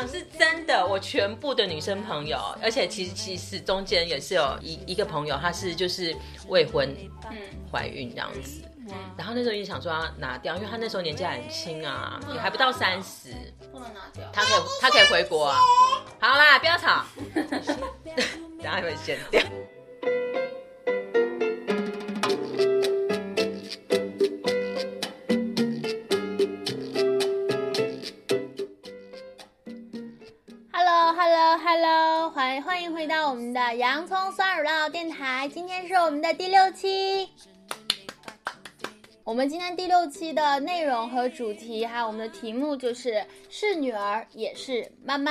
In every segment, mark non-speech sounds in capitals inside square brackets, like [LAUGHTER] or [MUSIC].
讲是真的，我全部的女生朋友，而且其实其实中间也是有一一个朋友，她是就是未婚，嗯，怀孕这样子。然后那时候也想说要拿掉，因为她那时候年纪还很轻啊，也还不到三十，不能拿掉。她可以她可以回国啊。好啦，不要吵，[LAUGHS] [LAUGHS] 等下会剪掉。洋葱酸乳酪电台，今天是我们的第六期。我们今天第六期的内容和主题，还有我们的题目就是是女儿也是妈妈。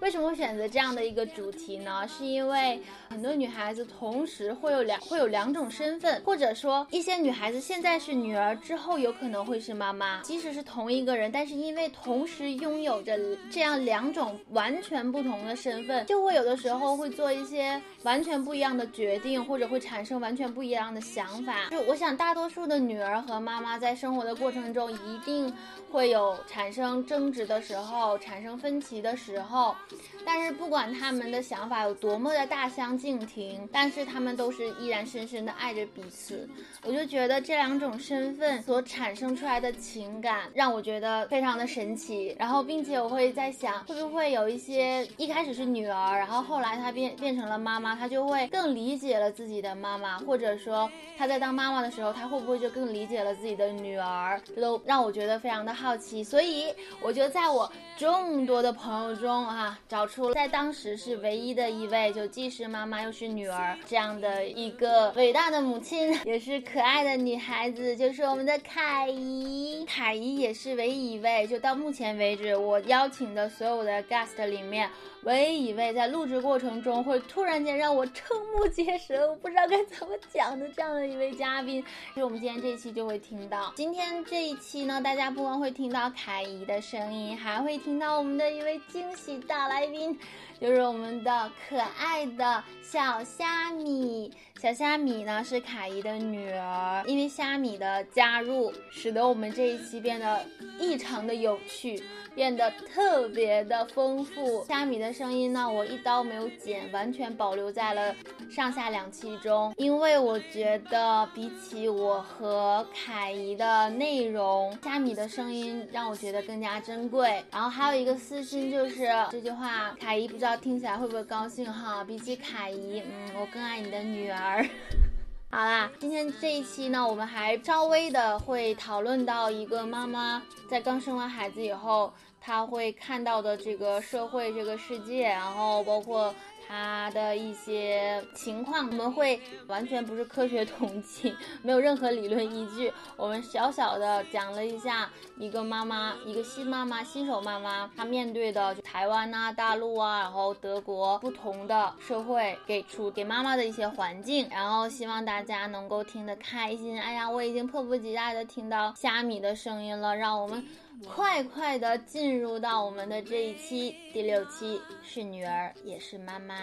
为什么会选择这样的一个主题呢？是因为很多女孩子同时会有两会有两种身份，或者说一些女孩子现在是女儿，之后有可能会是妈妈。即使是同一个人，但是因为同时拥有着这样两种完全不同的身份，就会有的时候会做一些完全不一样的决定，或者会产生完全不一样的想法。就我想，大多数的女儿和妈妈在生活的过程中，一定会有产生争执的时候，产生分歧的时候。但是不管他们的想法有多么的大相径庭，但是他们都是依然深深的爱着彼此。我就觉得这两种身份所产生出来的情感，让我觉得非常的神奇。然后，并且我会在想，会不会有一些一开始是女儿，然后后来她变变成了妈妈，她就会更理解了自己的妈妈，或者说她在当妈妈的时候，她会不会就更理解了自己的女儿？这都让我觉得非常的好奇。所以，我就在我众多的朋友中啊，找出在当时是唯一的一位，就既是妈妈又是女儿这样的一个伟大的母亲，也是可爱的女孩子，就是我们的凯姨。凯姨也是唯一一位，就到目前为止我邀请的所有的 guest 里面。唯一一位在录制过程中会突然间让我瞠目结舌，我不知道该怎么讲的这样的一位嘉宾，所以我们今天这一期就会听到。今天这一期呢，大家不光会听到凯姨的声音，还会听到我们的一位惊喜大来宾，就是我们的可爱的小虾米。小虾米呢是凯姨的女儿，因为虾米的加入，使得我们这一期变得异常的有趣，变得特别的丰富。虾米的声音呢，我一刀没有剪，完全保留在了上下两期中，因为我觉得比起我和凯姨的内容，虾米的声音让我觉得更加珍贵。然后还有一个私心就是这句话，凯姨不知道听起来会不会高兴哈？比起凯姨，嗯，我更爱你的女儿。[LAUGHS] 好啦，今天这一期呢，我们还稍微的会讨论到一个妈妈在刚生完孩子以后，她会看到的这个社会、这个世界，然后包括她的一些情况，我们会完全不是科学统计，没有任何理论依据，我们小小的讲了一下一个妈妈，一个新妈妈、新手妈妈，她面对的就台湾啊、大陆啊，然后德国不同的社会给出给妈妈的一些环境，然后希望大家能够听得开心。哎呀，我已经迫不及待的听到虾米的声音了，让我们快快的进入到我们的这一期第六期，是女儿也是妈妈。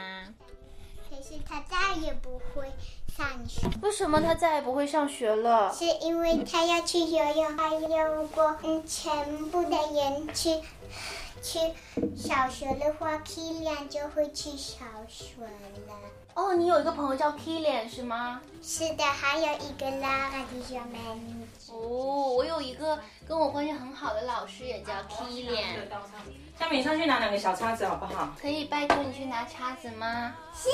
可是他再也不会上学，为什么她再也不会上学了？是因为他要去游泳，还有如果嗯全部的人去去小学的话，Kilian 就会去小学了。哦，你有一个朋友叫 Kilian 是吗？是的，还有一个 Lara 的小美女。哦，我有一个跟我关系很好的老师也叫 Kilian，下面你上去拿两个小叉子好不好？可以拜托你去拿叉子吗？是，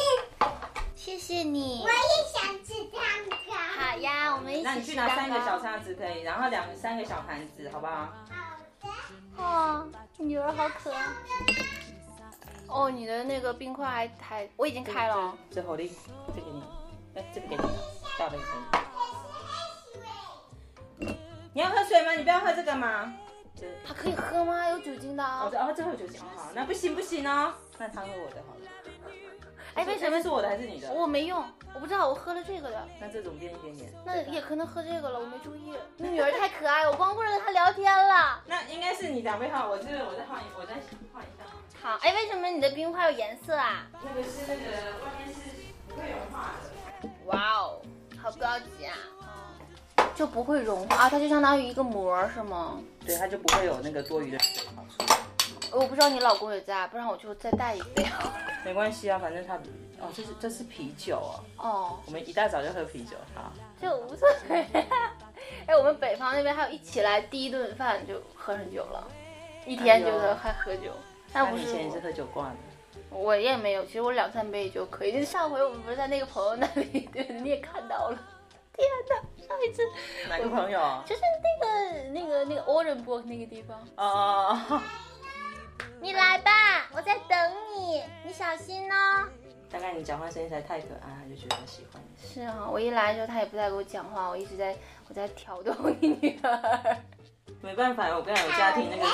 谢谢你我。也想吃蛋糕。好呀，我们一那你起吃蛋去拿三个小。叉子可以，然后两三个小盘子，好不好？好的。哦，女儿好可爱。哦，你的那个冰块还还，我已经开了哦。这好的，这给你，哎，这个给你，大的给你。你要喝水吗？你不要喝这个吗？这个它可以喝吗？有酒精的哦，哦。这哦，这有酒精，好，那不行不行哦，那他喝我的好了。哎，为什么是我的还是你的？我没用？我不知道，我喝了这个的。那这种变一点点。那也可能喝这个了，我没注意。你女儿太可爱了，我光顾着跟她聊天了。那应该是你两杯号，我这个我再换一，我再换一下。好，哎，为什么你的冰块有颜色啊？那个是那个外就不会融化啊，它就相当于一个膜是吗？对，它就不会有那个多余的水跑出来。我不知道你老公也在，不然我就再带一杯。没关系啊，反正他哦，这是这是啤酒哦。哦，我们一大早就喝啤酒，好。就无所谓。[LAUGHS] 哎，我们北方那边还有一起来第一顿饭就喝很久了，一天就是还喝酒。但不是以前也是喝酒惯的。我也没有，其实我两三杯就可以。就上回我们不是在那个朋友那里，对，[LAUGHS] 你也看到了。天哪，上一次哪个朋友？就是那个那个那个 o r e n b o r g 那个地方。哦哦哦。你来吧，我在等你，你小心哦。大概你讲话声音实在太可爱，他就觉得喜欢你。是啊，我一来的时候他也不太跟我讲话，我一直在我在挑逗你女儿。没办法，我跟有家庭那个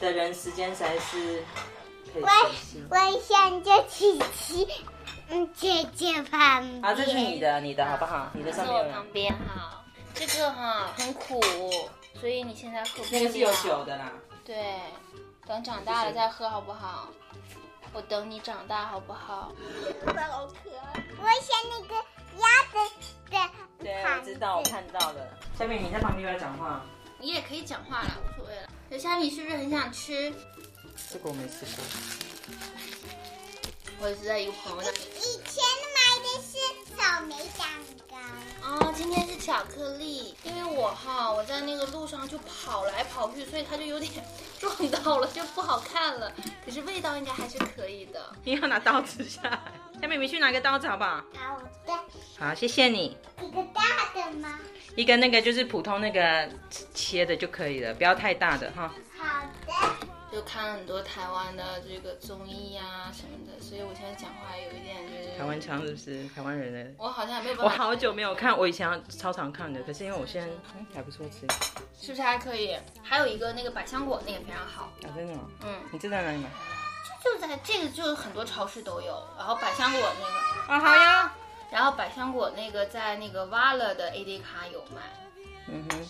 的人时间才是可以我我想叫琪琪，嗯，姐姐旁边。好，这是你的，你的好不好？你的上面我。旁边好，这个哈很苦，所以你现在喝不了那个是有酒的啦。对，等长大了再喝好不好？我等你长大好不好？好可爱。我想那个鸭子的。对，我知道，我看到了。下面你在旁边要讲话。你也可以讲话了，无所谓了。小虾米是不是很想吃？这个我没吃过。我是在一个朋友那里。以前买的是草莓蛋糕。哦，今天是巧克力。因为我哈，我在那个路上就跑来跑去，所以它就有点 [LAUGHS] 撞到了，就不好看了。可是味道应该还是可以的。你要拿刀子下来。小妹妹去拿个刀子好不好？好的。好，谢谢你。一个大的吗？一个那个就是普通那个切的就可以了，不要太大的哈。好的。就看很多台湾的这个综艺呀什么的，所以我现在讲话有一点就是台湾腔，是不是？台湾人的。我好像没有办法。我好久没有看，我以前超常看的，可是因为我现在嗯还不错吃。是不是还可以？还有一个那个百香果，那个非常好。啊，真的吗？嗯。你知道哪里买？就在这个，就是很多超市都有。然后百香果那个啊，好呀。然后百香果那个在那个 Vala 的 AD 卡有卖。嗯哼。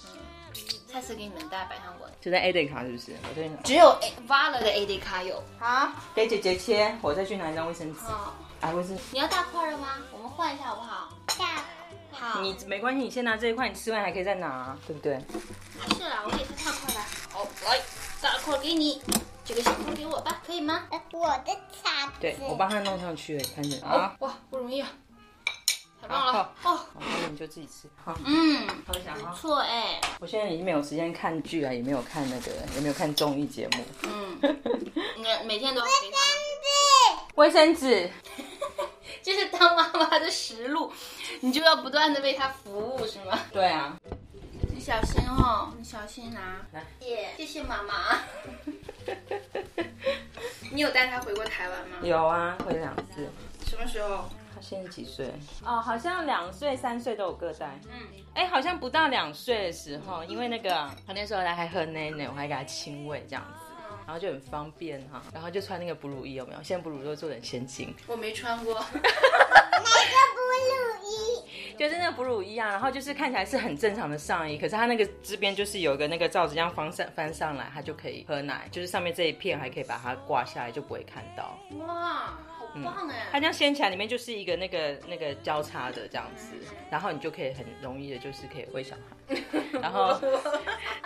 下次给你们带百香果。就在 AD 卡是不是？我这只有 A Vala 的 AD 卡有。好，给姐姐切，我再去拿一张卫生纸。好。啊，卫生。你要大块的吗？我们换一下好不好？大。好。你没关系，你先拿这一块，你吃完还可以再拿，对不对？是啦，我给他大块来。好，来，大块给你，这个小块给我吧，可以吗？我的叉子。对，我帮他弄上去，看着啊。哇，不容易啊。太棒了哦！那你就自己吃好。嗯，不错哎。我现在已经没有时间看剧啊，也没有看那个，也没有看综艺节目。嗯，[LAUGHS] 你每天都卫生纸，卫生纸，[LAUGHS] 就是当妈妈的实录，你就要不断的为他服务，是吗？对啊。你小心哦，你小心拿。来，谢谢妈妈。[LAUGHS] 你有带他回过台湾吗？有啊，回两次。什么时候？他现在几岁？哦，好像两岁、三岁都有各带。嗯，哎，好像不到两岁的时候，因为那个他那时候他还喝奶奶，我还给他亲喂这样子，然后就很方便哈。然后就穿那个哺乳衣，有没有？现在哺乳都做的很先进。我没穿过。哪个哺乳衣？就是那个哺乳衣啊，然后就是看起来是很正常的上衣，可是它那个这边就是有一个那个罩子，这样翻上翻上来，它就可以喝奶，就是上面这一片还可以把它挂下来，就不会看到。哇！棒哎！它这样掀起来，里面就是一个那个那个交叉的这样子，然后你就可以很容易的，就是可以喂小孩。[LAUGHS] 然后，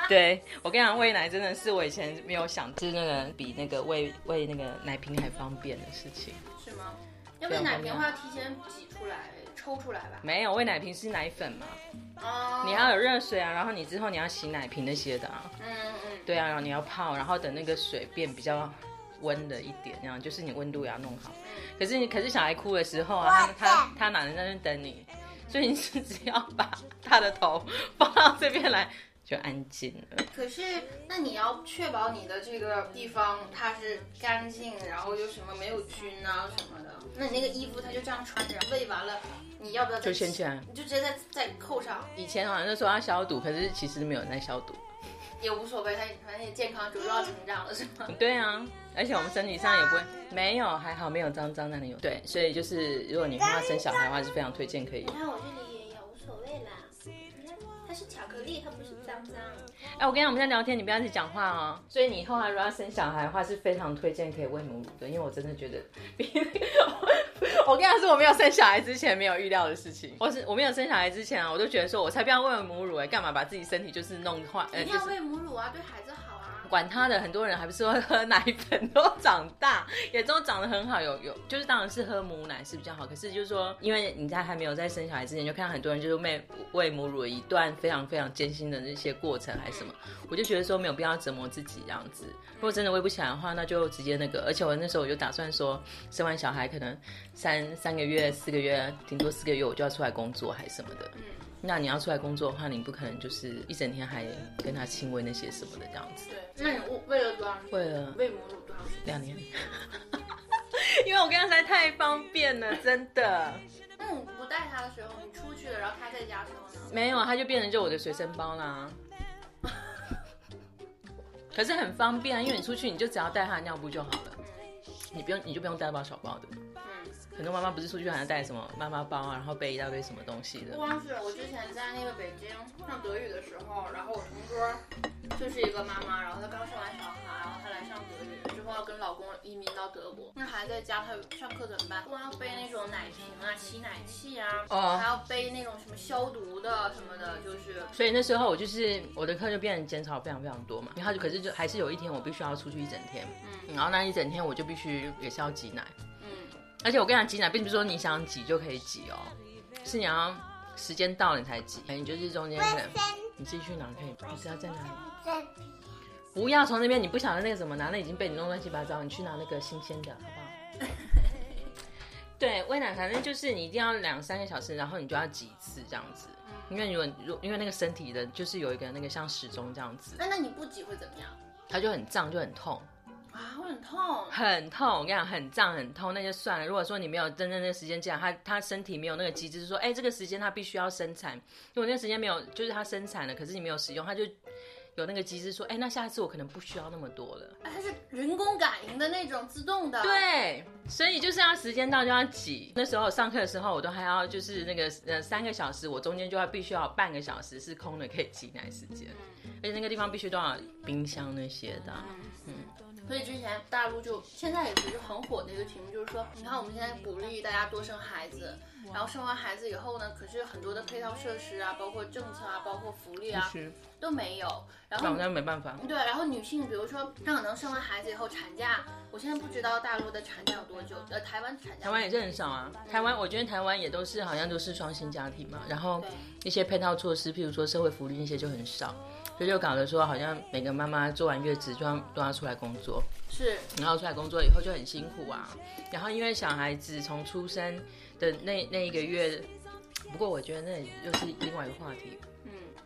对我跟你讲，喂奶真的是我以前没有想，是那个比那个喂喂那个奶瓶还方便的事情。是吗？要喂奶瓶的话，要提前挤出来、抽出来吧？没有，喂奶瓶是奶粉嘛？哦。你要有热水啊，然后你之后你要洗奶瓶那些的啊。嗯嗯。对啊，然后你要泡，然后等那个水变比较。温了一点，这样就是你温度也要弄好。可是你，可是小孩哭的时候啊，他他他哪能在那等你？所以你是只要把他的头放到这边来，就安静了。可是，那你要确保你的这个地方它是干净，然后又什么没有菌啊什么的。那你那个衣服它就这样穿着，喂完了，你要不要就掀起来？你就直接再再扣上。以前好像就说要消毒，可是其实没有在消毒。也无所谓，他反正也健康，主要成长了，是吗？对啊，而且我们身体上也不会没有，还好没有脏脏那里有。对，所以就是如果你要生小孩的话，是非常推荐可以。你看我这里也有，无所谓啦。你看它是巧克力，它不是脏脏。哎，我跟你讲，我们在聊天，你不要一直讲话哦。所以你以后如果要生小孩的话，是非常推荐可以喂母乳的，因为我真的觉得比。[LAUGHS] 我跟你讲，是我没有生小孩之前没有预料的事情。我是我没有生小孩之前啊，我都觉得说，我才不要喂母乳哎，干嘛把自己身体就是弄坏？一定要喂母乳啊，对孩子好啊。管他的，很多人还不是会喝奶粉都长大，也都长得很好。有有，就是当然是喝母奶是比较好。可是就是说，因为你在还没有在生小孩之前，就看到很多人就是喂喂母乳一段非常非常艰辛的那些过程还是什么，我就觉得说没有必要折磨自己这样子。如果真的喂不起来的话，那就直接那个。而且我那时候我就打算说，生完小孩可能三三个月、四个月，顶多四个月我就要出来工作还是什么的。那你要出来工作的话，你不可能就是一整天还跟他亲喂那些什么的这样子。对，那你喂了多少？喂了喂母乳多少？两年。[LAUGHS] 因为我跟他实在太方便了，[LAUGHS] 真的。那你不带他的时候，你出去了，然后他在家时候呢？没有，他就变成就我的随身包啦。[LAUGHS] 可是很方便啊，因为你出去你就只要带他的尿布就好了，你不用你就不用带包小包的。很多妈妈不是出去好像带什么妈妈包啊，然后背一大堆什么东西的。不光是我之前在那个北京上德语的时候，然后我同桌就是一个妈妈，然后她刚生完小孩，然后她来上德语之后要跟老公移民到德国，那孩子在家她上课怎么办？不光要背那种奶瓶啊、吸奶器啊，哦，还要背那种什么消毒的什么的，就是。所以那时候我就是我的课就变得减少非常非常多嘛，然后就可是就还是有一天我必须要出去一整天，嗯，然后那一整天我就必须也是要挤奶。而且我跟你讲挤奶，并不是说你想挤就可以挤哦，是你要时间到了你才挤。你就是中间可能你自己去哪可以？你是要在哪里？不要从那边，你不晓得那个什么拿，那已经被你弄乱七八糟。你去拿那个新鲜的，好不好？[LAUGHS] 对，喂奶反正就是你一定要两三个小时，然后你就要挤一次这样子。因为如果如因为那个身体的，就是有一个那个像时钟这样子。那那你不挤会怎么样？它就很胀，就很痛。啊，会很痛，很痛。我跟你讲，很胀，很痛，那就算了。如果说你没有真正的时间这样，他他身体没有那个机制，说，哎，这个时间他必须要生产。如果那个时间没有，就是他生产了，可是你没有使用，他就有那个机制说，哎，那下一次我可能不需要那么多了。它是人工感应的那种自动的。对，所以就是要时间到就要挤。那时候上课的时候，我都还要就是那个呃三个小时，我中间就要必须要半个小时是空的，可以挤奶时间。而且那个地方必须都要冰箱那些的，嗯。所以之前大陆就现在也是就很火的一个题目，就是说，你看我们现在鼓励大家多生孩子，然后生完孩子以后呢，可是很多的配套设施啊，包括政策啊，包括福利啊，都没有。然后那没办法。对，然后女性，比如说她可能生完孩子以后产假，我现在不知道大陆的产假有多久，呃，台湾产假。台湾也是很少啊，台湾我觉得台湾也都是好像都是双薪家庭嘛，然后一些配套措施，譬如说社会福利那些就很少。就就搞得说，好像每个妈妈做完月子就要都要出来工作，是，然后出来工作以后就很辛苦啊。然后因为小孩子从出生的那那一个月，不过我觉得那又是另外一个话题。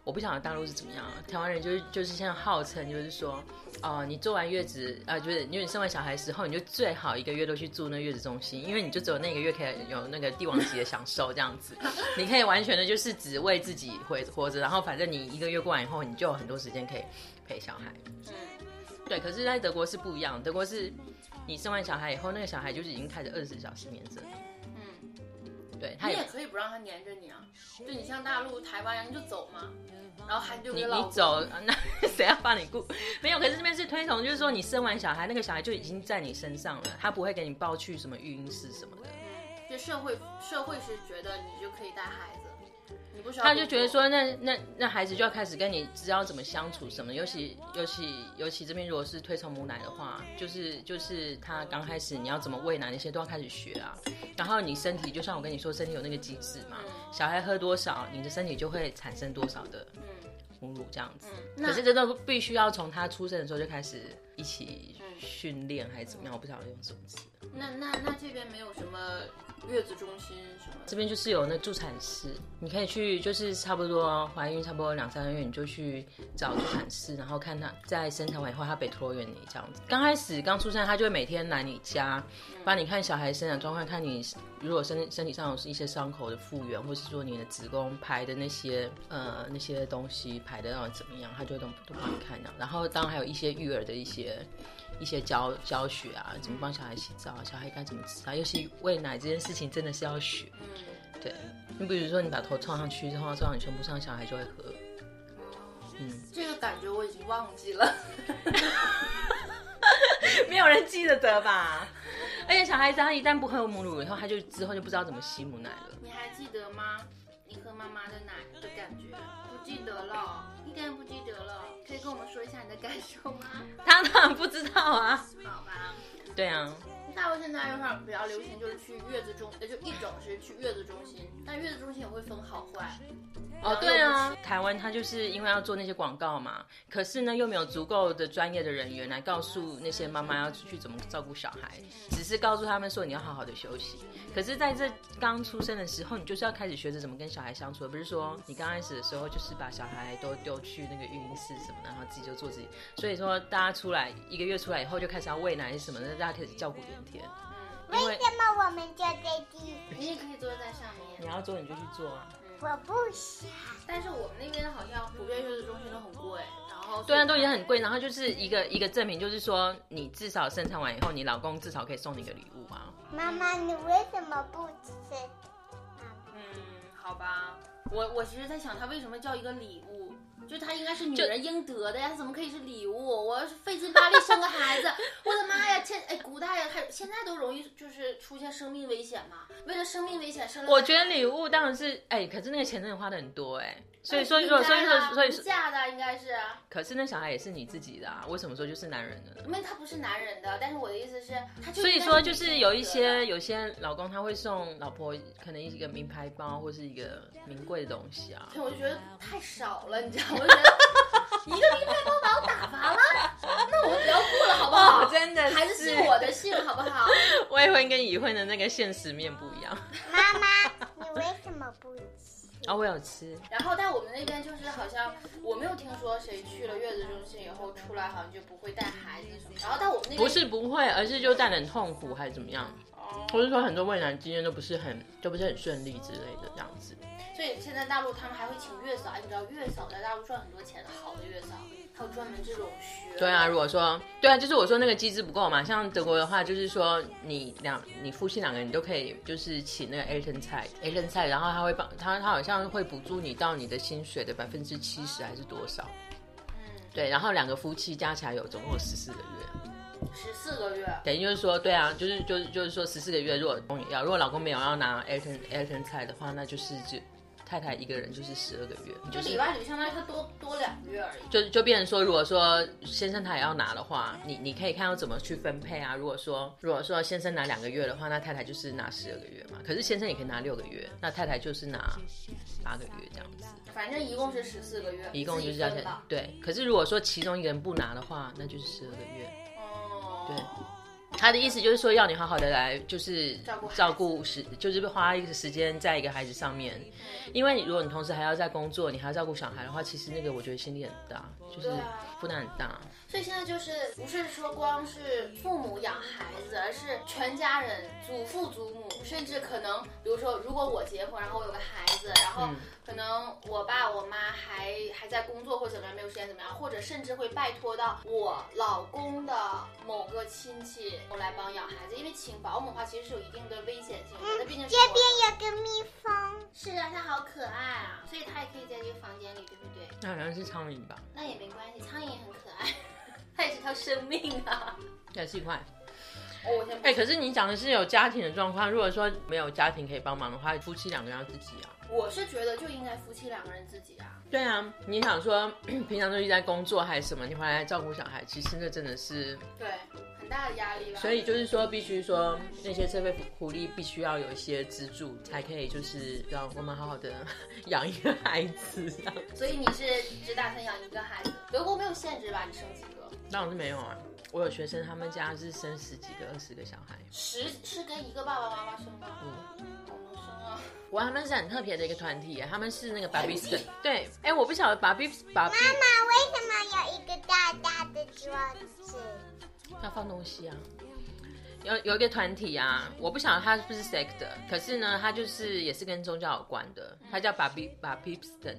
我不晓得大陆是怎么样，台湾人就是就是像号称就是说，哦，你做完月子啊，就是因为你生完小孩时候，你就最好一个月都去住那月子中心，因为你就只有那个月可以有那个帝王级的享受这样子，[LAUGHS] 你可以完全的就是只为自己活活着，然后反正你一个月过完以后，你就有很多时间可以陪小孩。嗯，对，可是在德国是不一样，德国是你生完小孩以后，那个小孩就是已经开始二十四小时黏着。对，你也可以不让他黏着你啊，就你像大陆、台湾，你就走嘛，然后还就你你走，那 [LAUGHS] 谁要帮你顾？没有，可是这边是推崇，就是说你生完小孩，那个小孩就已经在你身上了，他不会给你抱去什么育婴室什么的。就社会社会是觉得你就可以带孩子。他就觉得说，那那那孩子就要开始跟你知道怎么相处什么，尤其尤其尤其这边如果是推崇母奶的话，就是就是他刚开始你要怎么喂奶那些都要开始学啊。然后你身体就像我跟你说，身体有那个机制嘛，小孩喝多少，你的身体就会产生多少的母乳这样子。可是这都必须要从他出生的时候就开始一起训练还是怎么样，我不晓得用什么词。那那那这边没有什么。月子中心什么？这边就是有那助产室，你可以去，就是差不多怀孕差不多两三个月，你就去找助产室，然后看他在生产完以后，他被托运你这样子。刚开始刚出生，他就会每天来你家，帮你看小孩生长状况，看你如果身身体上有一些伤口的复原，或是说你的子宫排的那些呃那些东西排的要怎么样，他就都都帮你看的。然后当然还有一些育儿的一些。一些教教学啊，怎么帮小孩洗澡，小孩该怎么吃啊？尤其喂奶这件事情，真的是要学。嗯，对。你比如说，你把头撞上去之后，撞到你胸部上，小孩就会喝。嗯，这个感觉我已经忘记了。[LAUGHS] 没有人记得得吧？而且小孩子他一旦不喝母乳以后，他就之后就不知道怎么吸母奶了。你还记得吗？你喝妈妈的奶的感觉？不记得了。应该不记得了，可以跟我们说一下你的感受吗？他 [LAUGHS] 当然不知道啊。好吧。对啊。大陆现在有点比较流行，就是去月子中，呃，就一种是去月子中心，但月子中心也会分好坏。哦，对啊，台湾它就是因为要做那些广告嘛，可是呢又没有足够的专业的人员来告诉那些妈妈要去怎么照顾小孩，只是告诉他们说你要好好的休息。可是在这刚出生的时候，你就是要开始学着怎么跟小孩相处，而不是说你刚开始的时候就是把小孩都丢去那个育婴室什么的，然后自己就做自己。所以说大家出来一个月出来以后就开始要喂奶什么的，大家开始叫苦连天。为什么我们就在地？你也可以坐在上面。你要坐你就去坐啊。我不想。但是我们那边好像普遍月子中心都很贵，然后对啊，都已经很贵，然后就是一个一个证明，就是说你至少生产完以后，你老公至少可以送你个礼物啊。妈妈，你为什么不吃？嗯，好吧，我我其实在想，他为什么叫一个礼物？就她应该是女人应得的呀，她怎么可以是礼物？我要是费劲巴力生个孩子，我的妈呀！现哎，古代呀，还现在都容易就是出现生命危险嘛。为了生命危险生，我觉得礼物当然是哎，可是那个钱真的花的很多哎。所以说，所以说，所以说，所以嫁的应该是。可是那小孩也是你自己的啊，为什么说就是男人的？因为他不是男人的，但是我的意思是，他所以说就是有一些有些老公他会送老婆可能一个名牌包或是一个名贵的东西啊。我就觉得太少了，你知道吗？我觉得 [LAUGHS] 一个名牌包把我打发了，那我不要过了好不好？真的，还是信我的姓好不好？未婚跟已婚的那个现实面不一样。妈妈，你为什么不？啊，我有吃。然后，但我们那边就是好像我没有听说谁去了月子中心以后出来好像就不会带孩子什么。然后，但我们那边不是不会，而是就带很痛苦还是怎么样？哦，或者说很多喂奶经验都不是很，都不是很顺利之类的这样子。现在大陆他们还会请月嫂，你知道月嫂在大陆赚很多钱的，好的月嫂，还有专门这种学。对啊，如果说对啊，就是我说那个机制不够嘛。像德国的话，就是说你两你夫妻两个人都可以就是请那个 A 人菜 A 人菜，然后他会帮他他好像会补助你到你的薪水的百分之七十还是多少？嗯，对，然后两个夫妻加起来有总共十四个月，十四个月，等于就是说对啊，就是就是就是说十四个月，如果公要如果老公没有要拿 A 人 A 人菜的话，那就是就。太太一个人就是十二个月，就里外里相当于他多多两个月而已。就就变成说，如果说先生他也要拿的话，你你可以看要怎么去分配啊。如果说如果说先生拿两个月的话，那太太就是拿十二个月嘛。可是先生也可以拿六个月，那太太就是拿八个月这样子。反正一共是十四个月，一共就是要钱。对，可是如果说其中一个人不拿的话，那就是十二个月。哦，对。他的意思就是说，要你好好的来，就是照顾时，就是花一个时间在一个孩子上面。因为如果你同时还要在工作，你还要照顾小孩的话，其实那个我觉得心力很大，就是负担很大。所以现在就是不是说光是父母养孩子，而是全家人，祖父祖母，甚至可能，比如说，如果我结婚，然后我有个孩子，然后可能我爸我妈还还在工作或者怎么样，没有时间怎么样，或者甚至会拜托到我老公的某个亲戚来帮养孩子，因为请保姆的话其实是有一定的危险性的。那毕竟这边有个蜜蜂，是啊，它好可爱啊，所以它也可以在这个房间里，对不对？那好像是苍蝇吧？那也没关系，苍蝇也很可爱。它也是条生命啊，也是一块。哦，哎，可是你讲的是有家庭的状况，如果说没有家庭可以帮忙的话，夫妻两个人要自己啊。我是觉得就应该夫妻两个人自己啊。对啊，你想说 [CLEARS THROAT] 平常都一直在工作还是什么，你回来照顾小孩，其实那真的是对很大的压力吧。所以就是说，必须说那些社会福利必须要有一些资助，才可以就是让我们好好的养一个孩子。所以你是只打算养一个孩子？德国没有限制吧？你生几个？那我是没有啊，我有学生，他们家是生十几个、二十个小孩。十是跟一个爸爸妈妈生吗？嗯，好能生啊！我他们是很特别的一个团体，他们是那个 Baby s 对，哎，我不晓得 Baby Baby。妈妈为什么有一个大大的桌子？要放东西啊。有有一个团体啊，我不晓得他是不是 sect，可是呢，他就是也是跟宗教有关的，他叫 Babi Babisten，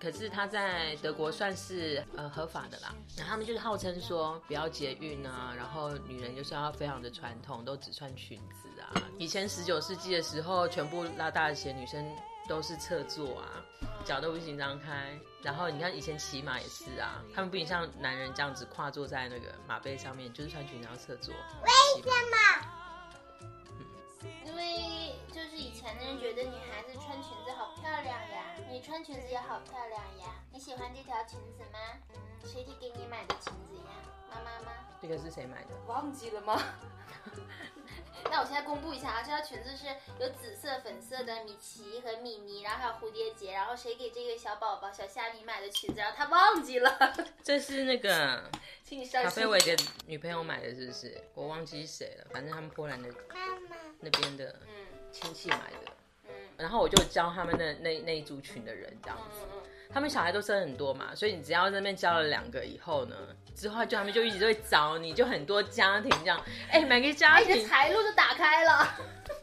可是他在德国算是呃合法的啦。然后他们就是号称说不要节育啊，然后女人就是要非常的传统，都只穿裙子啊。以前十九世纪的时候，全部拉大鞋，女生都是侧坐啊，脚都不行张开。然后你看以前骑马也是啊，他们不仅像男人这样子跨坐在那个马背上面，就是穿裙子要侧坐。为什么？因为就是以前的人觉得女孩子穿裙子好漂亮呀，你穿裙子也好漂亮呀。你喜欢这条裙子吗？嗯，谁给你买的裙子呀？妈妈吗？这个是谁买的？忘记了吗？[LAUGHS] 那我现在公布一下啊，这条裙子是有紫色、粉色的米奇和米妮，然后还有蝴蝶结，然后谁给这个小宝宝小虾米买的裙子，然后他忘记了。[LAUGHS] 这是那个 [LAUGHS] 请你上卡菲伟的女朋友买的，是不是？我忘记谁了，反正他们波兰的妈妈，那边的嗯亲戚买的。嗯然后我就教他们那那那一族群的人这样子。嗯嗯，他们小孩都生很多嘛，所以你只要在那边教了两个以后呢，之后就他们就一直都会找你，就很多家庭这样，哎，每个家哎，你的庭，财路就打开了。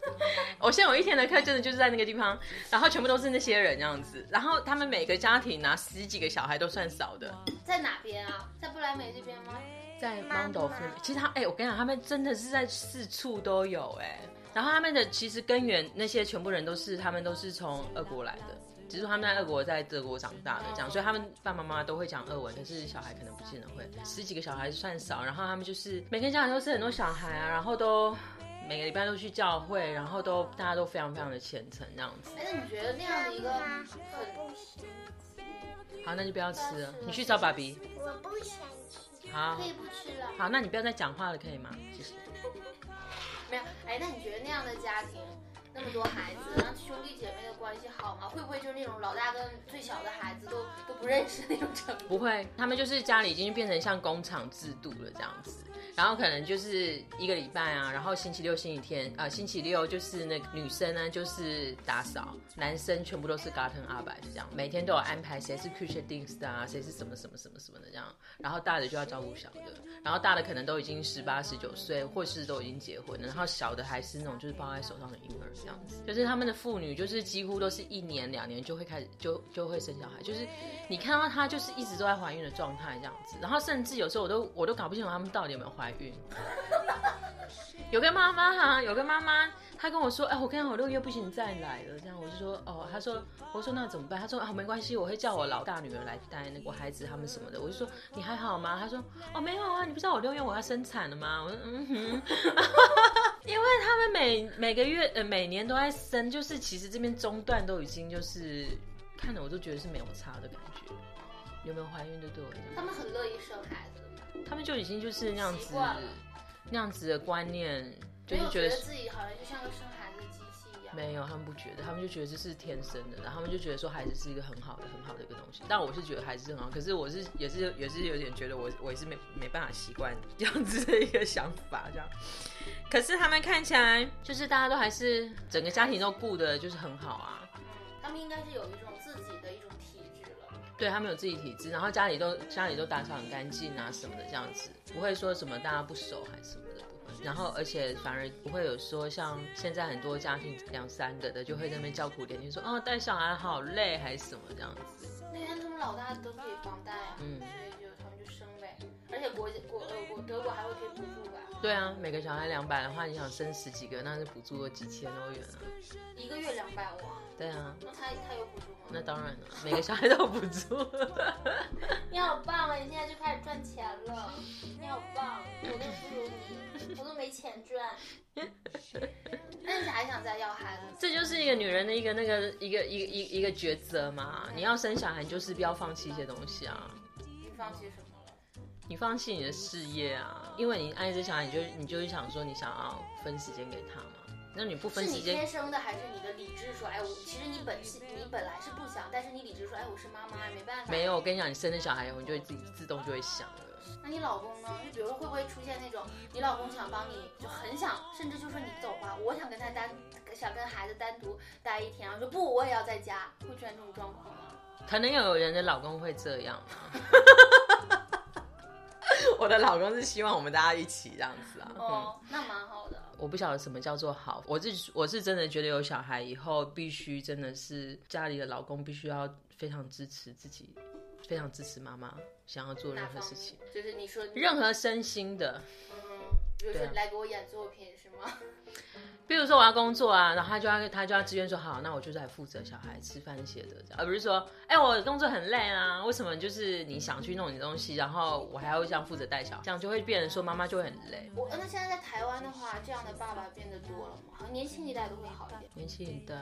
[LAUGHS] 我现在有一天的课真的就是在那个地方，然后全部都是那些人这样子，然后他们每个家庭拿十几个小孩都算少的，在哪边啊？在布莱梅这边吗？在 Mondo 附近，其实他哎、我跟你讲，他们真的是在四处都有哎、然后他们的其实根源那些全部人都是他们都是从俄国来的，只是说他们在俄国在德国长大的这样，所以他们爸爸妈妈都会讲俄文，可是小孩可能不见得会。十几个小孩算少，然后他们就是每天家里都是很多小孩啊，然后都每个礼拜都去教会，然后都大家都非常非常的虔诚这样子。哎，那你觉得那样的一个妈很不好，那就不要吃了，你去找爸比。我不想吃。好可以不吃了？好，那你不要再讲话了，可以吗？谢谢。[LAUGHS] 没有，哎，那你觉得那样的家庭，那么多孩子，那兄弟姐妹的关系好吗？会不会就是那种老大跟最小的孩子都都不认识那种程度？不会，他们就是家里已经变成像工厂制度了这样子，然后可能就是一个礼拜啊，然后星期六、星期天，呃，星期六就是那个女生呢就是打扫，男生全部都是 garden arbeit 这样，每天都有安排谁是 Küche Dienst 啊，谁是什么什么什么什么的这样，然后大的就要照顾小的，然后大的可能都已经十八、十九岁，或是都已经结婚了，然后小的还是那种就是抱在手上的婴儿这样子，就是他们的妇女就是几乎都是一年两年就会开始就就会生小孩，就是你看到她就是一直都在怀孕的状态这样子，然后甚至有时候我都我都搞不清楚他们到底有没有怀孕。[LAUGHS] 有个妈妈哈，有个妈妈，她跟我说，哎，我跟你讲，我六月不行再来了，这样我就说，哦，他说，我说那怎么办？他说啊，没关系，我会叫我老大女儿来带那个孩子他们什么的。我就说你还好吗？他说哦没有啊，你不知道我六月我要生产了吗？我说嗯哼，[LAUGHS] 因为他们每每个月呃每年都在生，就是其实这边中断都已经就是看了我都觉得是没有差的感觉，有没有怀孕就对我来讲。他们很乐意生孩子，他们就已经就是那样子那样子的观念，就是觉得自己好像就像个生孩子的机器一样。没有，他们不觉得，他们就觉得这是天生的，然后他们就觉得说孩子是一个很好的、很好的一个东西。但我是觉得孩子是很好，可是我是也是也是有点觉得我我也是没没办法习惯这样子的一个想法，这样。可是他们看起来就是大家都还是整个家庭都顾的就是很好啊，他们应该是有一种自己的一种体质了。对他们有自己体质，然后家里都家里都打扫很干净啊什么的这样子，不会说什么大家不熟还是什么。然后而且反而不会有说像现在很多家庭两三个的就会在那边叫苦连天说哦带小孩好累还是什么这样子。那天他们老大都可以房贷啊，嗯。所以就他们就生呗，而且国国呃国德国还会给补助吧，对啊，每个小孩两百的话，你想生十几个，那是补助了几千欧元啊。一个月两百万，对啊，那他他有补助吗？那当然了，每个小孩都有补助。[LAUGHS] 你好棒啊！你现在就开始赚钱了，你好棒，我都不如你，我都没钱赚。那你还想再要孩子？这就是一个女人的一个那个一个一个一个一个抉择嘛。你要生小孩，你就是不要放弃一些东西啊。你放弃什么了？你放弃你的事业啊，因为你爱这小孩，你就你就是想说你想要分时间给他嘛。那你不分时间是你天，生的，还是你的理智说，哎，我其实你本是你本来是不想，但是你理智说，哎，我是妈妈，没办法。没有。我跟你讲，你生了小孩以后，你就会自己自动就会想了。那你老公呢？就比如说会不会出现那种，你老公想帮你，就很想，甚至就说你走吧，我想跟他单，想跟孩子单独待一天，然后说不，我也要在家，会出现这种状况吗？可能有人的老公会这样啊。[LAUGHS] [LAUGHS] 我的老公是希望我们大家一起这样子啊。嗯哦，那蛮好的。我不晓得什么叫做好，我是我是真的觉得有小孩以后，必须真的是家里的老公必须要非常支持自己，非常支持妈妈想要做任何事情，就是你说任何身心的，嗯比如说来给我演作品是吗？比如说我要工作啊，然后他就要他就要自愿说好，那我就在负责小孩吃饭写的，而不是说，哎，我工作很累啊，为什么就是你想去弄你的东西，然后我还要这样负责带小孩，这样就会变成说妈妈就会很累。我那现在在台湾的话，这样的爸爸变得多了吗？好像年轻一代都会好一点。年轻一代，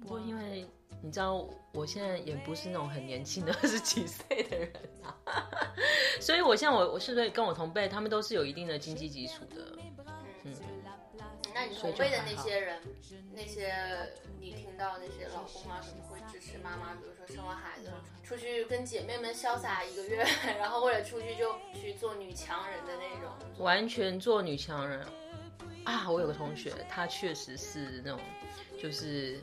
不过因为你知道，我现在也不是那种很年轻的 [LAUGHS] 二十几岁的人啊，所以我现在我我是不是跟我同辈，他们都是有一定的经济基础的。那你同辈的那些人，那些你听到那些老公啊什么会支持妈妈，比如说生完孩子出去跟姐妹们潇洒一个月，[LAUGHS] 然后或者出去就去做女强人的那种，完全做女强人啊！我有个同学，她确实是那种，就是，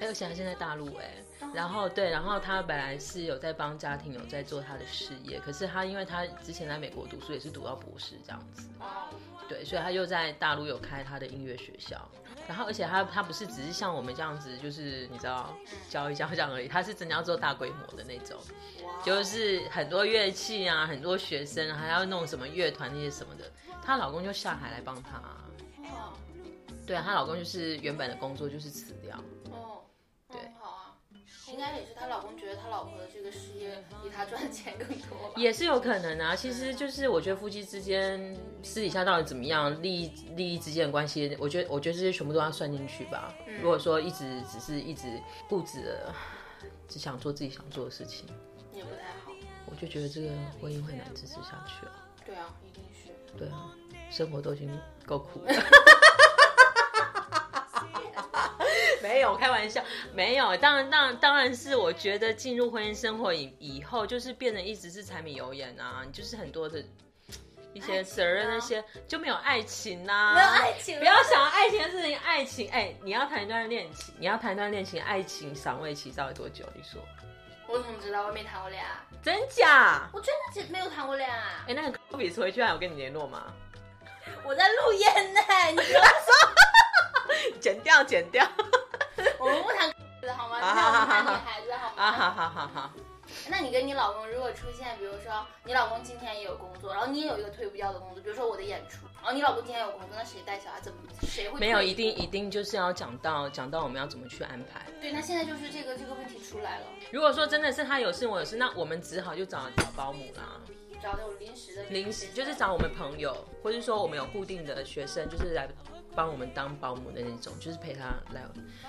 哎，而且他现在大陆哎，然后对，然后他本来是有在帮家庭有在做他的事业，可是他因为他之前在美国读书，也是读到博士这样子。对，所以他就在大陆有开他的音乐学校，然后而且他他不是只是像我们这样子，就是你知道教一教这样而已，他是真的要做大规模的那种，就是很多乐器啊，很多学生，还要弄什么乐团那些什么的，她老公就下海来帮她。对啊，她老公就是原本的工作就是辞掉。应该也是她老公觉得她老婆的这个事业比他赚钱更多，也是有可能啊。其实就是我觉得夫妻之间私底下到底怎么样，利益利益之间的关系，我觉得我觉得这些全部都要算进去吧。如果说一直只是一直固执的只想做自己想做的事情，也不太好。我就觉得这个婚姻会难支持下去了。对啊，一定是。对啊，生活都已经够苦了。[LAUGHS] 没有开玩笑，没有，当然，当然，当然是我觉得进入婚姻生活以以后，就是变得一直是柴米油盐啊，就是很多的一些责任那些就没有爱情呐，没有爱情，不要想爱情的事情，爱情，哎，你要谈一段恋情，你要谈一段恋情，爱情赏味期到底多久？你说？我怎么知道？我没谈过恋爱，真假？我真的没有谈过恋爱。哎，那个科比回去还有跟你联络吗？我在录音呢，你说，[LAUGHS] 剪掉，剪掉。我们不谈子好吗？我们谈女孩子好吗？啊，好好好好。那你跟你老公如果出现，比如说你老公今天也有工作，然后你也有一个推不掉的工作，比如说我的演出，然后你老公今天有工作，那谁带小孩？怎么谁会？没有，一定一定就是要讲到讲到我们要怎么去安排。对，那现在就是这个这个问题出来了。如果说真的是他有事我有事，那我们只好就找找保姆啦。找那种临时的。临时就是找我们朋友，或者说我们有固定的学生，就是来。帮我们当保姆的那种，就是陪他来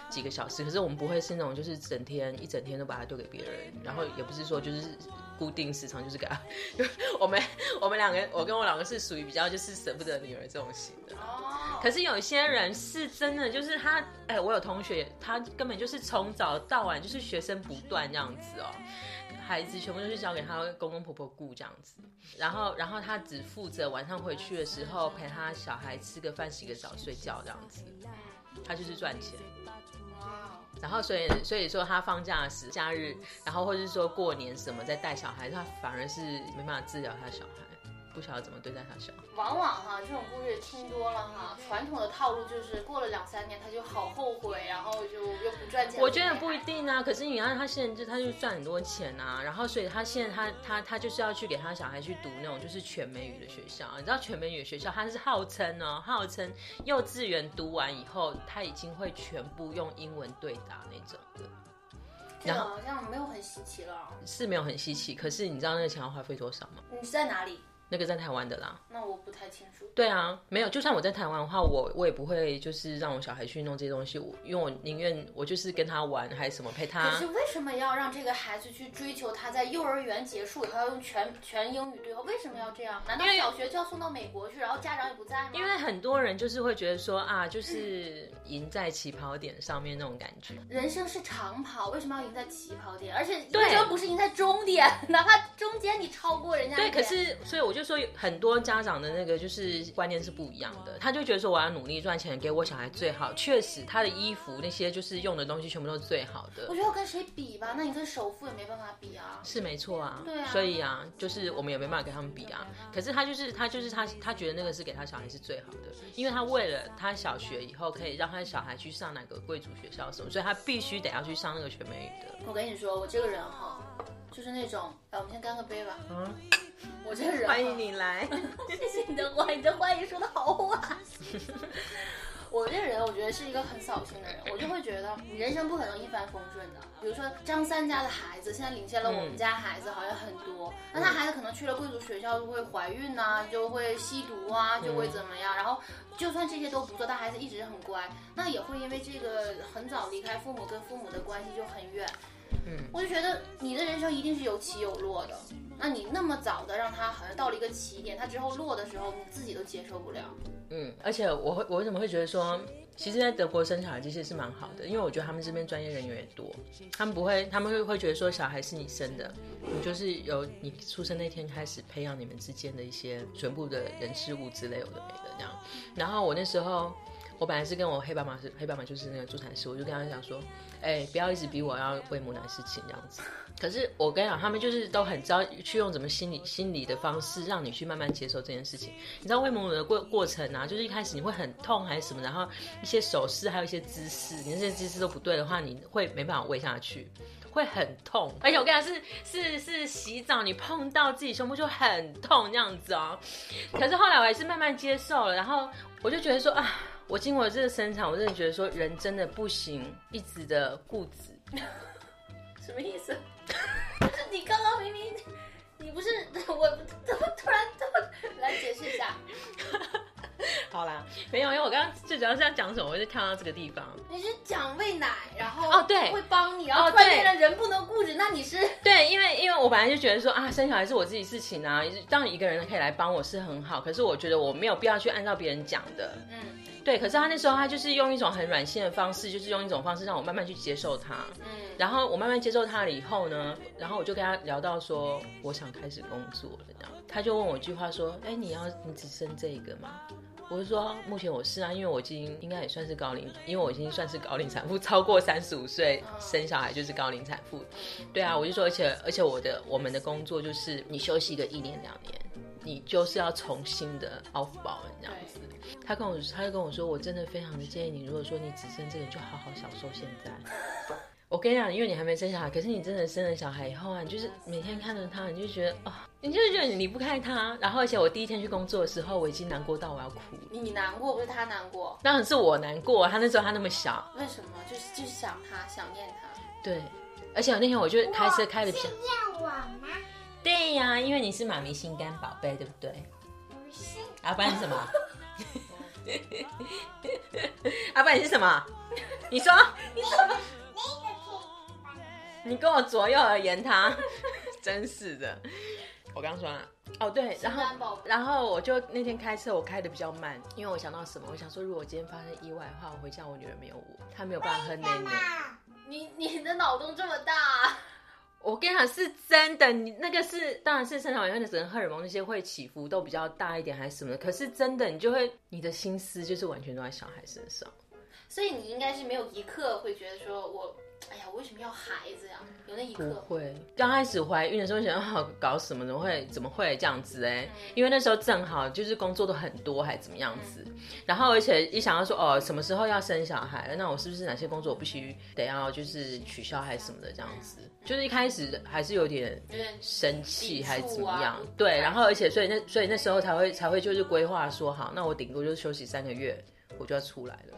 几个小时。可是我们不会是那种，就是整天一整天都把他丢给别人，然后也不是说就是固定时长就是给他。[LAUGHS] 我们我们两个，我跟我两个是属于比较就是舍不得女儿这种型的。哦。可是有些人是真的，就是他，哎，我有同学，他根本就是从早到晚就是学生不断这样子哦。孩子全部都是交给他公公婆婆顾这样子，然后然后他只负责晚上回去的时候陪他小孩吃个饭、洗个澡、睡觉这样子，他就是赚钱。然后所以所以说他放假时、假日，然后或者是说过年什么在带小孩，他反而是没办法治疗他小孩。不晓得怎么对待他小孩。往往哈，这种故事听多了哈，传统的套路就是过了两三年他就好后悔，然后就又不赚钱。我觉得不一定啊，可是你看他现在就他就赚很多钱啊，然后所以他现在他他他就是要去给他小孩去读那种就是全美语的学校，你知道全美语的学校他是号称呢，号称幼稚园读完以后他已经会全部用英文对答那种的。然后好像没有很稀奇了。是没有很稀奇，可是你知道那个钱要花费多少吗？你是在哪里？那个在台湾的啦，那我不太清楚。对啊，没有，就算我在台湾的话，我我也不会就是让我小孩去弄这些东西，我因为我宁愿我就是跟他玩，还是什么陪他。可是为什么要让这个孩子去追求他在幼儿园结束以后要用全全英语对话？为什么要这样？难道小学就要送到美国去，然后家长也不在吗？因为很多人就是会觉得说啊，就是赢在起跑点上面那种感觉。人生是长跑，为什么要赢在起跑点？而且为什么不是赢在终点？[LAUGHS] 哪怕中间你超过人家。对，可是所以我就说很多。家长的那个就是观念是不一样的，他就觉得说我要努力赚钱，给我小孩最好。确实，他的衣服那些就是用的东西全部都是最好的。我觉得跟谁比吧，那你跟首富也没办法比啊。是没错啊，对啊。所以啊，就是我们也没办法跟他们比啊。可是他就是他就是他他觉得那个是给他小孩是最好的，因为他为了他小学以后可以让他小孩去上哪个贵族学校什么，所以他必须得要去上那个全美语的。我跟你说，我这个人哈，就是那种，哎，我们先干个杯吧。嗯。[LAUGHS] 我这个人欢迎你来。[LAUGHS] 谢谢你的欢，你的欢迎说的好啊。[LAUGHS] 我这个人，我觉得是一个很扫兴的人，我就会觉得你人生不可能一帆风顺的。比如说张三家的孩子，现在领先了我们家孩子好像很多，那他孩子可能去了贵族学校就会怀孕呐、就会吸毒啊，就会怎么样。然后就算这些都不做，他孩子一直很乖，那也会因为这个很早离开父母，跟父母的关系就很远。嗯，我就觉得你的人生一定是有起有落的。那你那么早的让他好像到了一个起点，他之后落的时候，你自己都接受不了。嗯，而且我会，我为什么会觉得说，其实，在德国生小孩这些是蛮好的，因为我觉得他们这边专业人员也多，他们不会，他们会会觉得说，小孩是你生的，你就是由你出生那天开始培养你们之间的一些全部的人事物之类有的没的这样。然后我那时候，我本来是跟我黑爸妈是黑爸妈就是那个助产师，我就跟他讲说，哎、不要一直逼我要喂母奶事情这样子。可是我跟你讲，他们就是都很知道去用怎么心理心理的方式，让你去慢慢接受这件事情。你知道喂母乳的过过程啊，就是一开始你会很痛还是什么，然后一些手势还有一些姿势，你那些姿势都不对的话，你会没办法喂下去。会很痛，而且我跟你讲是是是洗澡，你碰到自己胸部就很痛这样子哦。可是后来我还是慢慢接受了，然后我就觉得说啊，我经过这个生产，我真的觉得说人真的不行，一直的固执。[LAUGHS] 什么意思？就是你刚刚明明你不是 [LAUGHS] 我怎么 [LAUGHS] 突然这么来解释一下？好啦，没有，因为我刚刚最主要是要讲什么，我就跳到这个地方。你是讲喂奶，然后哦对会帮你，然后哦突然对变成人不能固执，那你是对，因为因为我本来就觉得说啊，生小孩是我自己事情啊，当一个人可以来帮我是很好，可是我觉得我没有必要去按照别人讲的。嗯对，可是他那时候他就是用一种很软性的方式，就是用一种方式让我慢慢去接受他。嗯，然后我慢慢接受他了以后呢，然后我就跟他聊到说，我想开始工作了这样。他就问我一句话说，哎，你要你只生这个吗？我就说目前我是啊，因为我已经应该也算是高龄，因为我已经算是高龄产妇，超过三十五岁生小孩就是高龄产妇。对啊，我就说，而且而且我的我们的工作就是你休息个一年两年，你就是要重新的 off 保这样子。他跟我他就跟我说，我真的非常的建议你，如果说你只生这个，就好好享受现在。[LAUGHS] 我跟你讲，因为你还没生小孩，可是你真的生了小孩以后啊，你就是每天看着他，你就觉得哦，你就是觉得你离不开他。然后，而且我第一天去工作的时候，我已经难过到我要哭。你难过不是他难过，当然是我难过，他那时候他那么小，为什么？就是就是想他，想念他。对。而且我那天我就开车开的比较，是念我吗？对呀、因为你是妈咪心肝宝贝，对不对？不是，啊，不然什么？[LAUGHS] 啊，不然你是什么？你说，那个可以吧？你跟我左右而言他，[LAUGHS] 真是的。我刚说了，哦对，然后然后我就那天开车我开的比较慢，因为我想到什么，我想说如果今天发生意外的话，我回家我女儿没有我，她没有办法喝奶奶。啊，你 [LAUGHS] 你的脑洞这么大、我跟你讲是真的，你那个是当然是生产完的整个荷尔蒙那些会起伏都比较大一点还是什么的，可是真的你就会你的心思就是完全都在小孩身上。所以你应该是没有一刻会觉得说我，哎呀，我为什么要孩子呀？有那一不刻，会，刚开始怀孕的时候想要搞什么，怎么会怎么会这样子哎？嗯因为那时候正好就是工作都很多，还怎么样子，然后而且一想到说哦什么时候要生小孩了，那我是不是哪些工作我必须得要就是取消还是什么的这样子？就是一开始还是有点生气还是怎么样？对，然后而且所以那所以那时候才会才会就是规划说好，那我顶多就休息三个月，我就要出来了。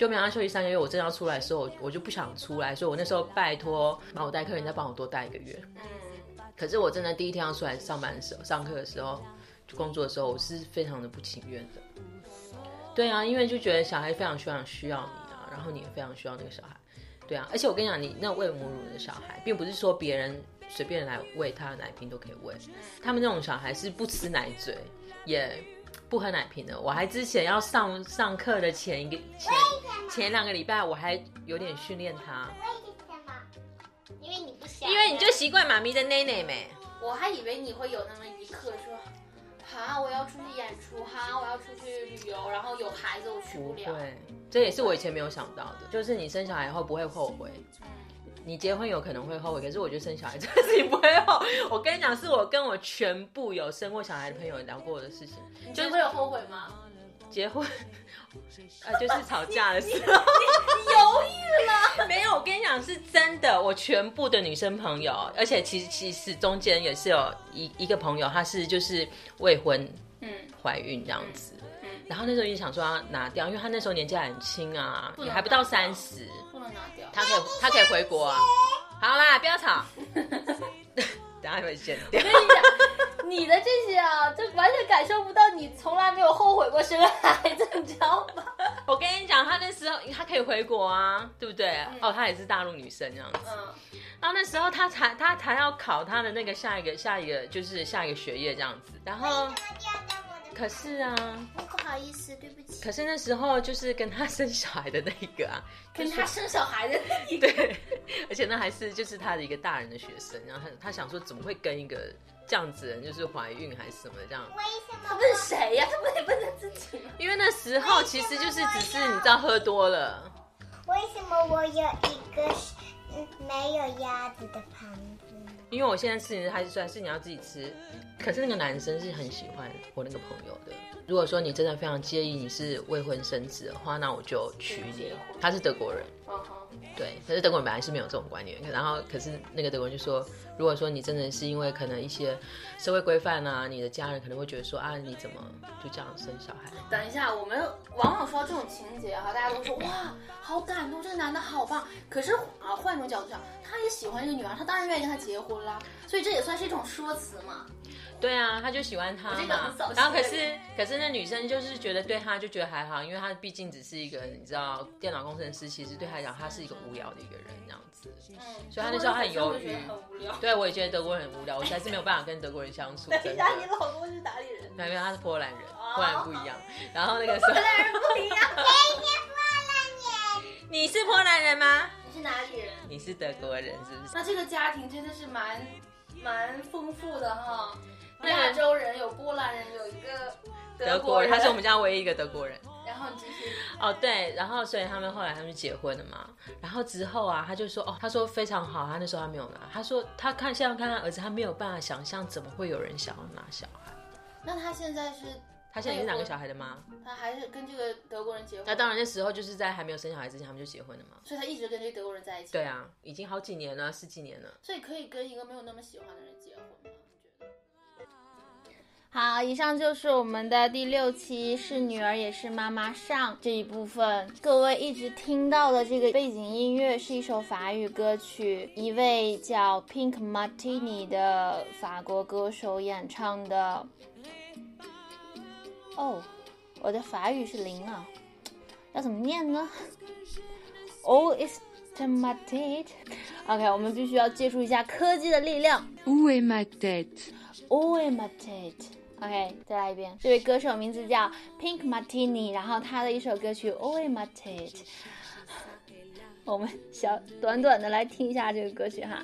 就没想到休息三个月，我真的要出来的时候，我我就不想出来，所以我那时候拜托帮我带课人再帮我多带一个月。嗯，可是我真的第一天要出来上班的时候，上课的时候，就工作的时候，我是非常的不情愿的。对啊，因为就觉得小孩非常非常需要你啊，然后你也非常需要那个小孩。对啊，而且我跟你讲，你那喂母乳的小孩，并不是说别人随便来喂他的奶瓶都可以喂，他们那种小孩是不吃奶嘴，也不喝奶瓶的。我还之前要上上课的前一个前前两个礼拜，我还有点训练他？因为你不想，因为你就习惯妈咪的内内没。我还以为你会有那么一刻说，哈，我要出去演出，哈，我要出去旅游，然后有孩子我去不不了。对，这也是我以前没有想到的，就是你生小孩后不会后悔。你结婚有可能会后悔，可是我觉得生小孩这个事情不会后。我跟你讲，是我跟我全部有生过小孩的朋友聊过的事情。你真的有后悔吗？结婚，[LAUGHS] 呃，就是吵架的时候，你犹豫了。[LAUGHS] 没有，我跟你讲是真的，我全部的女生朋友，而且其实其实中间也是有一一个朋友，她是就是未婚，嗯，怀孕这样子，嗯，然后那时候就想说要拿掉，因为她那时候年纪还很轻啊，也还不到三十，不能拿掉。她可以她可以回国啊。好啦，不要吵，[LAUGHS] 等下会剪掉。我跟你讲，你的这些啊，就完全感受不到你从来没有后悔过生孩子，你知道吗？[LAUGHS] 我跟你讲，他那时候他可以回国啊，对不对？哦，他也是大陆女生这样子。嗯，然后那时候他才他才要考他的那个下一个下一个就是下一个学业这样子，然后可是啊，不好意思，对不起。可是那时候就是跟他生小孩的那一个啊，[LAUGHS] 跟他生小孩的那一个，对，而且那还是就是他的一个大人的学生，然后他他想说怎么会跟一个这样子人就是怀孕还是什么这样？为什么他问谁呀？他问也问他自己吗？因为那时候其实就是只是你知道喝多了，为什么我有一个没有鸭子的盘子？因为我现在吃还是算是你要自己吃，可是那个男生是很喜欢我那个朋友的。如果说你真的非常介意你是未婚生子的话，那我就娶你。他是德国人，对，可是德国人本来是没有这种观念，然后可是那个德国人就说，如果说你真的是因为可能一些社会规范啊，你的家人可能会觉得说啊，你怎么就这样生小孩？等一下，我们往往说到这种情节哈，大家都说哇，好感动，这个男的好棒。可是啊，换一种角度讲，他也喜欢这个女孩，他当然愿意跟她结婚啦。所以这也算是一种说辞嘛。对啊，他就喜欢他我这个嘛，然后可是可是那女生就是觉得对他就觉得还好，因为他毕竟只是一个你知道电脑工程师，其实对他来讲他是一个无聊的一个人这样子。嗯，所以他那时候很犹豫很无聊。对，我也觉得德国人很无聊，我实在是没有办法跟德国人相处，[LAUGHS] 等一下，。你老公是哪里人？没有，他是波兰人，波兰人不一样。然后那个时候，波兰人不一样。[LAUGHS] 你是波兰人吗？你是哪里人？你是德国人是不是？那这个家庭真的是蛮蛮丰富的哈。亚洲人有波兰人，有一个德国人，他是我们家唯一一个德国人。然后你继续。哦，对，然后所以他们后来他们就结婚了嘛。然后之后啊，他就说，哦，他说非常好，他那时候还没有拿，他说他看现在看他儿子，他没有办法想象怎么会有人想要拿小孩。那他现在是，他现在是两个小孩的妈，他还是跟这个德国人结婚？那当然那时候就是在还没有生小孩之前，他们就结婚了嘛。所以他一直跟这个德国人在一起。对啊，已经好几年了，十几年了。所以可以跟一个没有那么喜欢的人结婚吗？好，以上就是我们的第六期是女儿也是妈妈上这一部分。各位一直听到的这个背景音乐是一首法语歌曲，一位叫 Pink Martini 的法国歌手演唱的。哦，我的法语是零啊，要怎么念呢？Oh, is t ma tête? OK，我们必须要借助一下科技的力量。Où est ma tête Oh my tête。OK，再来一遍。这位歌手名字叫 Pink Martini，然后他的一首歌曲 Oh my tête。我们小短短的来听一下这个歌曲哈。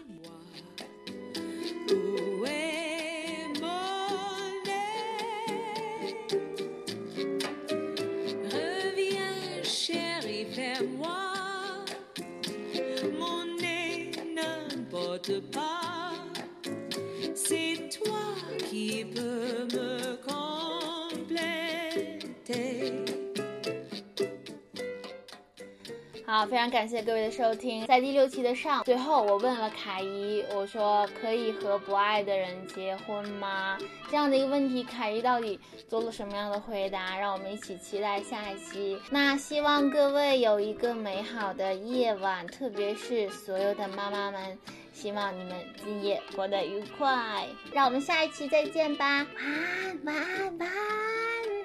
好，非常感谢各位的收听。在第六期的上，最后我问了凯姨，我说可以和不爱的人结婚吗？这样的一个问题，凯姨到底做了什么样的回答？让我们一起期待下一期。那希望各位有一个美好的夜晚，特别是所有的妈妈们，希望你们今夜过得愉快。让我们下一期再见吧，晚安，晚安，晚安。